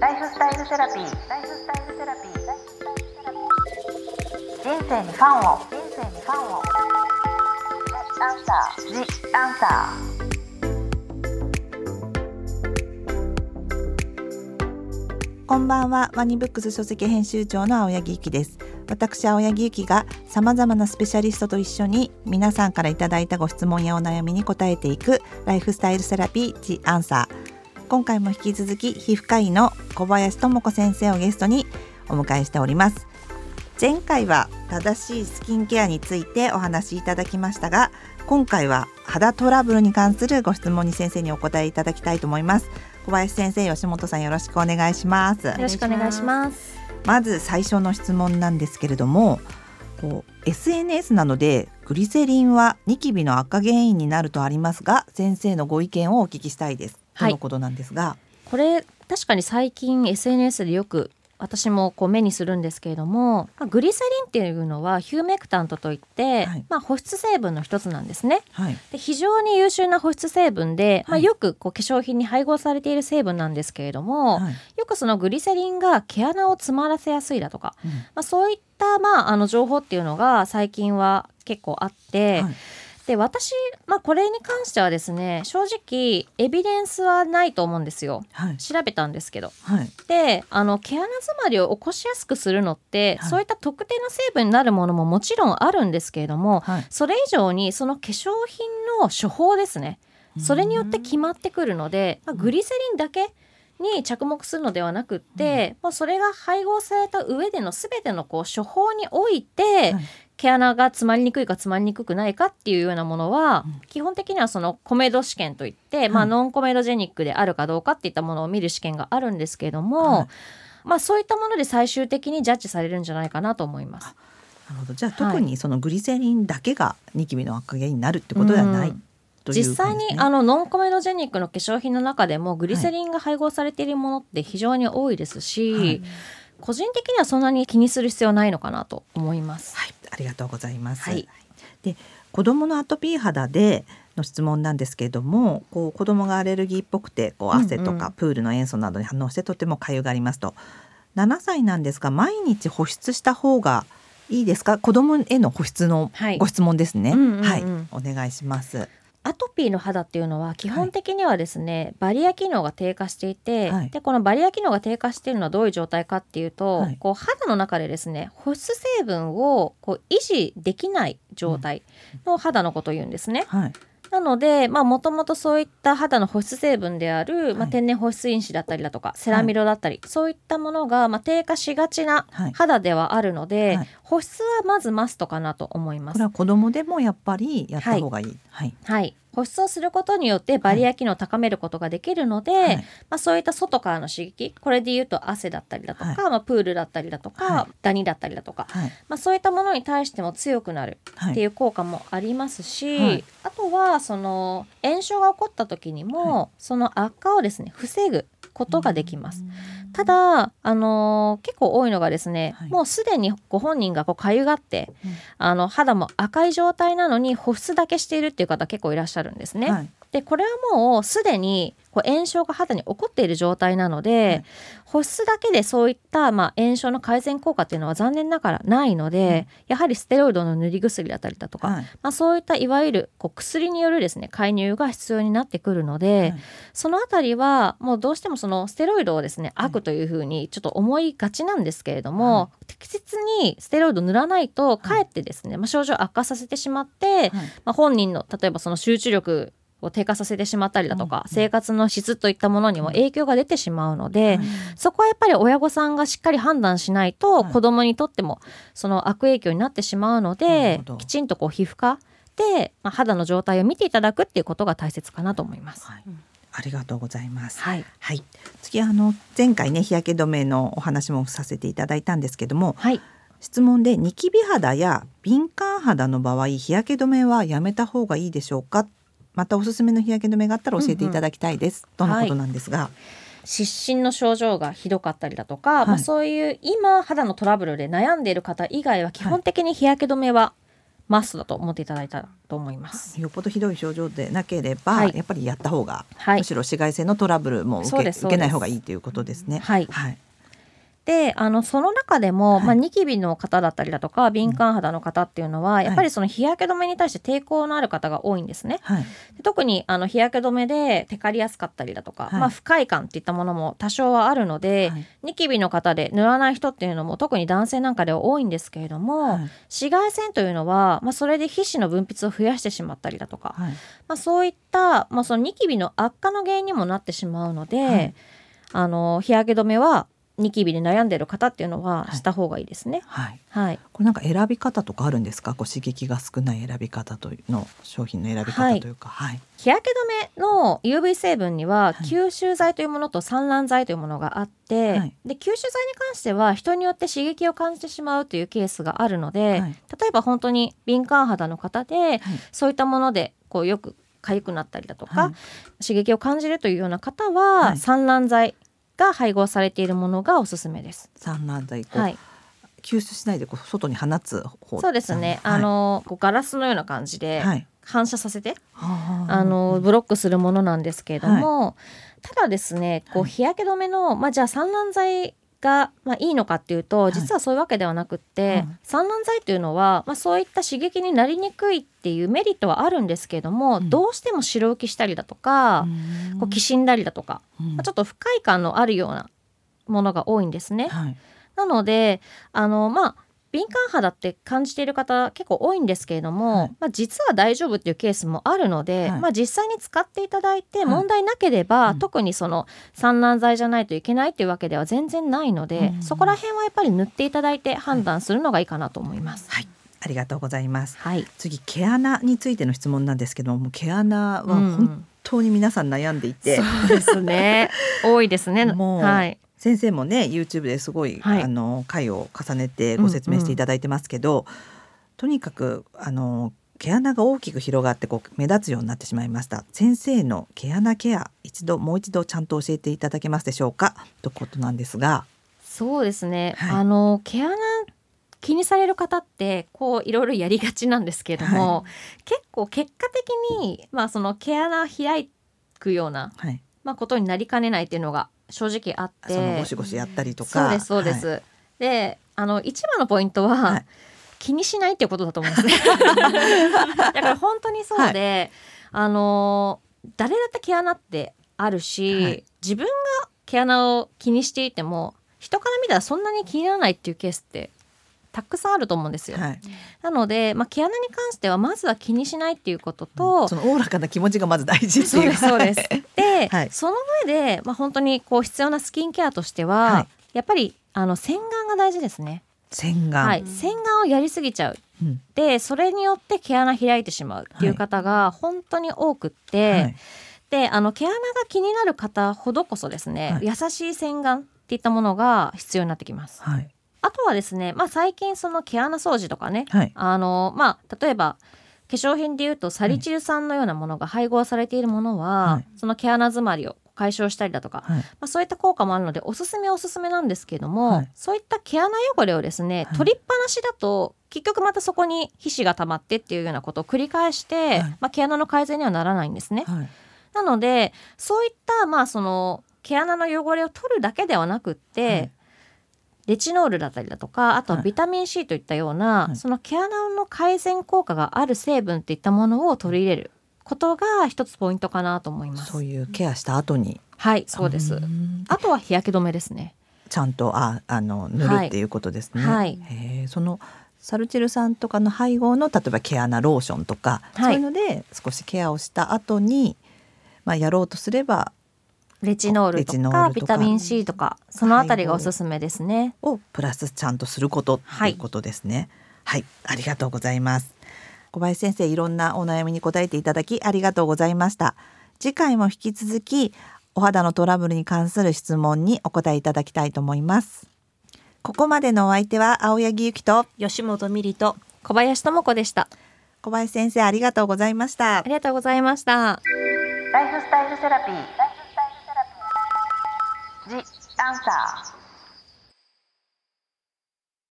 ライフスタイルセラピー。ライフスタイルセラピー。人生にファンを。人生にファンを。アンサー。ジアンサー。こんばんはワニブックス書籍編集長の青柳ゆきです私青柳ゆきがさまざまなスペシャリストと一緒に皆さんからいただいたご質問やお悩みに答えていくライフスタイルセラピージアンサー今回も引き続き皮膚科医の小林智子先生をゲストにお迎えしております。前回は正しいスキンケアについてお話しいただきましたが今回は肌トラブルに関するご質問に先生にお答えいただきたいと思います。小林先生吉本さんよろしくお願いします。よろしくお願いします。まず最初の質問なんですけれどもこう SNS なのでグリセリンはニキビの悪化原因になるとありますが先生のご意見をお聞きしたいですとのことなんですが、これ確かに最近 SNS でよく私もこう目にするんですけれども、まあ、グリセリンっていうのはヒューメクタントといって、はい、まあ、保湿成分の一つなんですね。はい、で非常に優秀な保湿成分で、まあ、よくこう化粧品に配合されている成分なんですけれども、はい、よくそのグリセリンが毛穴を詰まらせやすいだとか、うん、まあ、そういった、まあ、あの情報っていうのが最近は結構あって。で私、まあ、これに関してはですね正直エビデンスはないと思うんですよ、はい、調べたんですけど。はい、であの毛穴詰まりを起こしやすくするのって、はい、そういった特定の成分になるものももちろんあるんですけれども、それ以上にその化粧品の処方ですね。それによって決まってくるので、まあ、グリセリンだけに着目するのではなくって、うん、もうそれが配合された上での全てのこう処方において、はい、毛穴が詰まりにくいか詰まりにくくないかっていうようなものは、うん、基本的にはそのコメド試験といって、はい、まあ、ノンコメドジェニックであるかどうかっていったものを見る試験があるんですけれども、はい、まあ、そういったもので最終的にジャッジされるんじゃないかなと思います。なるほど。じゃあ特にそのグリセリンだけがニキビの悪化原因になるってことではない、うん。実際にあのノンコメドジェニックの化粧品の中でもグリセリンが配合されているものって非常に多いですし、はい個人的にはそんなに気にする必要ないのかなと思います。はい、ありがとうございます。はい、で子供のアトピー肌での質問なんですけれどもこう子供がアレルギーっぽくてこう汗とかプールの塩素などに反応してとても痒がありますと、うんうん、7歳なんですが毎日保湿した方がいいですか？子供への保湿のご質問ですね、はい、お願いしますアトピーの肌っていうのは基本的にはですね、はい、バリア機能が低下していて、はい、でこのバリア機能が低下しているのはどういう状態かっていうと、はい、こう肌の中でですね保湿成分をこう維持できない状態の肌のことを言うんですね。なのでもともとそういった肌の保湿成分である、まあ、天然保湿因子だったりだとかセラミドだったり、そういったものが、まあ、低下しがちな肌ではあるので、保湿はまずマストかなと思います。これは子供でもやっぱりやった方がいい。はい、はい保湿をすることによってバリア機能を高めることができるので、はい、まあ、そういった外からの刺激これで言うと汗だったりだとか、はい、まあ、プールだったりだとか、はい、ダニだったりだとか、まあ、そういったものに対しても強くなるっていう効果もありますし、あとはその炎症が起こった時にも、その悪化をですね防ぐことができます。ただ、あのー、結構多いのがですね、はい、もうすでにご本人がこうかゆがって、うん、あの肌も赤い状態なのに保湿だけしているっていう方結構いらっしゃるんですね。はい、でこれはもうすでにこう炎症が肌に起こっている状態なので、はい、保湿だけでそういった、まあ、炎症の改善効果っていうのは残念ながらないので、うん、やはりステロイドの塗り薬だったりだとか、はい、まあ、そういったいわゆるこう薬によるですね介入が必要になってくるので、はい、そのあたりはもうどうしてもそのステロイドをですね悪というふうにちょっと思いがちなんですけれども、適切にステロイド塗らないとかえってですね、まあ、症状悪化させてしまって、まあ、本人の例えばその集中力を低下させてしまったりだとか、うん、生活の質といったものにも影響が出てしまうので、うん、そこはやっぱり親御さんがしっかり判断しないと、子供にとってもその悪影響になってしまうので、きちんとこう皮膚科で、まあ、肌の状態を見ていただくっていうことが大切かなと思います。はい。ありがとうございます。はい。はい、次あの前回ね日焼け止めのお話もさせていただいたんですけども、はい、質問でニキビ肌や敏感肌の場合日焼け止めはやめた方がいいでしょうかまたおすすめの日焼け止めがあったら教えていただきたいです、うんうん、とのことなんですが。はい。湿疹の症状がひどかったりだとか、はい、まあ、そういう今肌のトラブルで悩んでいる方以外は基本的に日焼け止めはマストだと思っていただいたと思います。よっぽどひどい症状でなければ、はい、やっぱりやった方が、はい、むしろ紫外線のトラブルも受け受けない方がいいということですね。はい、はいであのその中でも、はい、まあ、ニキビの方だったりだとか敏感肌の方っていうのは、うん、やっぱりその日焼け止めに対して抵抗のある方が多いんですね。はい、特にあの日焼け止めでテカりやすかったりだとか、はい、まあ、不快感っていったものも多少はあるので、ニキビの方で塗らない人っていうのも特に男性なんかでは多いんですけれども、紫外線というのは、まあ、それで皮脂の分泌を増やしてしまったりだとか、まあ、そういった、まあ、そのニキビの悪化の原因にもなってしまうので、あの日焼け止めはニキビで悩んでる方っていうのはした方がいいですね。はい。はい。これなんか選び方とかあるんですか？こう刺激が少ない選び方というの商品の選び方というか、はい。日焼け止めの UV 成分には吸収剤というものと散乱剤というものがあって、はい、で吸収剤に関しては人によって刺激を感じてしまうというケースがあるので、はい、例えば本当に敏感肌の方で、そういったものでこうよく痒くなったりだとか、刺激を感じるというような方は、散乱剤が配合されているものがおすすめです。散乱剤はい、吸収しないでこう外に放つ。方そうですね、はい、あのこうガラスのような感じで反射させて、はい、あのブロックするものなんですけれども、はい、ただですねこう日焼け止めの、まあ、じゃあ散乱剤が、まあ、いいのかっていうと実はそういうわけではなくって、はい、散乱剤というのは、まあ、そういった刺激になりにくいっていうメリットはあるんですけれども、うん、どうしても白浮きしたりだとか、こうきしんだりだとか、うん、まあ、ちょっと不快感のあるようなものが多いんですね。はい、なのであのまあ敏感肌って感じている方結構多いんですけれども、はい、まあ、実は大丈夫っていうケースもあるので、はい、まあ、実際に使っていただいて問題なければ、はい、特にその散乱剤じゃないといけないっていうわけでは全然ないので、うん、そこら辺はやっぱり塗っていただいて判断するのがいいかなと思います。はい。ありがとうございます。はい、次毛穴についての質問なんですけども、毛穴は本当に皆さん悩んでいて、うん、そうですね。多いですね。もう、はい、先生もね YouTube ですごい、はい、あの回を重ねてご説明していただいてますけど、うんうん、とにかくあの毛穴が大きく広がってこう目立つようになってしまいました。先生の毛穴ケア一度もう一度ちゃんと教えていただけますでしょうか？ということなんですが。そうですね、はい、あの毛穴気にされる方ってこういろいろやりがちなんですけれども、はい、結構結果的にまあその毛穴開くような、はい、まあことになりかねないっていうのが正直あって。そのゴシゴシやったりとか。そうですそうです、はい、であの一番のポイントは、はい、気にしないっていうことだと思うんですね。だから本当にそうで、はい、あの誰だって毛穴ってあるし、自分が毛穴を気にしていても人から見たらそんなに気にならないっていうケースってたくさんあると思うんですよ。はい、なので、まあ、毛穴に関してはまずは気にしないっていうことと、うん、そのおおらかな気持ちがまず大事っていうそうですで、はい、その上で、まあ、本当にこう必要なスキンケアとしては、はい、やっぱりあの洗顔が大事ですね。洗顔、はい、洗顔をやりすぎちゃう、うん、でそれによって毛穴開いてしまうっていう方が本当に多くって、であの毛穴が気になる方ほどこそですね、優しい洗顔っていったものが必要になってきます。はいあとはですね、まあ、最近その毛穴掃除とかね、はい、あのまあ、例えば化粧品でいうとサリチル酸のようなものが配合されているものは、はい、その毛穴詰まりを解消したりだとか、はい、まあ、そういった効果もあるのでおすすめおすすめなんですけども、はい、そういった毛穴汚れをですね、取りっぱなしだと結局またそこに皮脂が溜まってっていうようなことを繰り返して、まあ、毛穴の改善にはならないんですね。なのでそういったまあその毛穴の汚れを取るだけではなくって、レチノールだったりだとかあとはビタミン C といったような、はい、その毛穴の改善効果がある成分っていったものを取り入れることが一つポイントかなと思います。そういうケアした後に。はいそうです。あとは日焼け止めですね。ちゃんとああの塗るっていうことですね、はい、そのサルチル酸とかの配合の例えば毛穴ローションとか、はい、そういうので少しケアをした後にまあやろうとすればレチノールとかビタミン C とかそのあたりがおすすめですね。をプラスちゃんとすることということですね。はい、はい、ありがとうございます。小林先生いろんなお悩みに答えていただきありがとうございました。次回も引き続きお肌のトラブルに関する質問にお答えいただきたいと思います。ここまでのお相手は青柳ゆきと吉本美里と小林智子でした。小林先生ありがとうございました。ありがとうございました。ライフスタイルセラピー。ジ・アンサー」。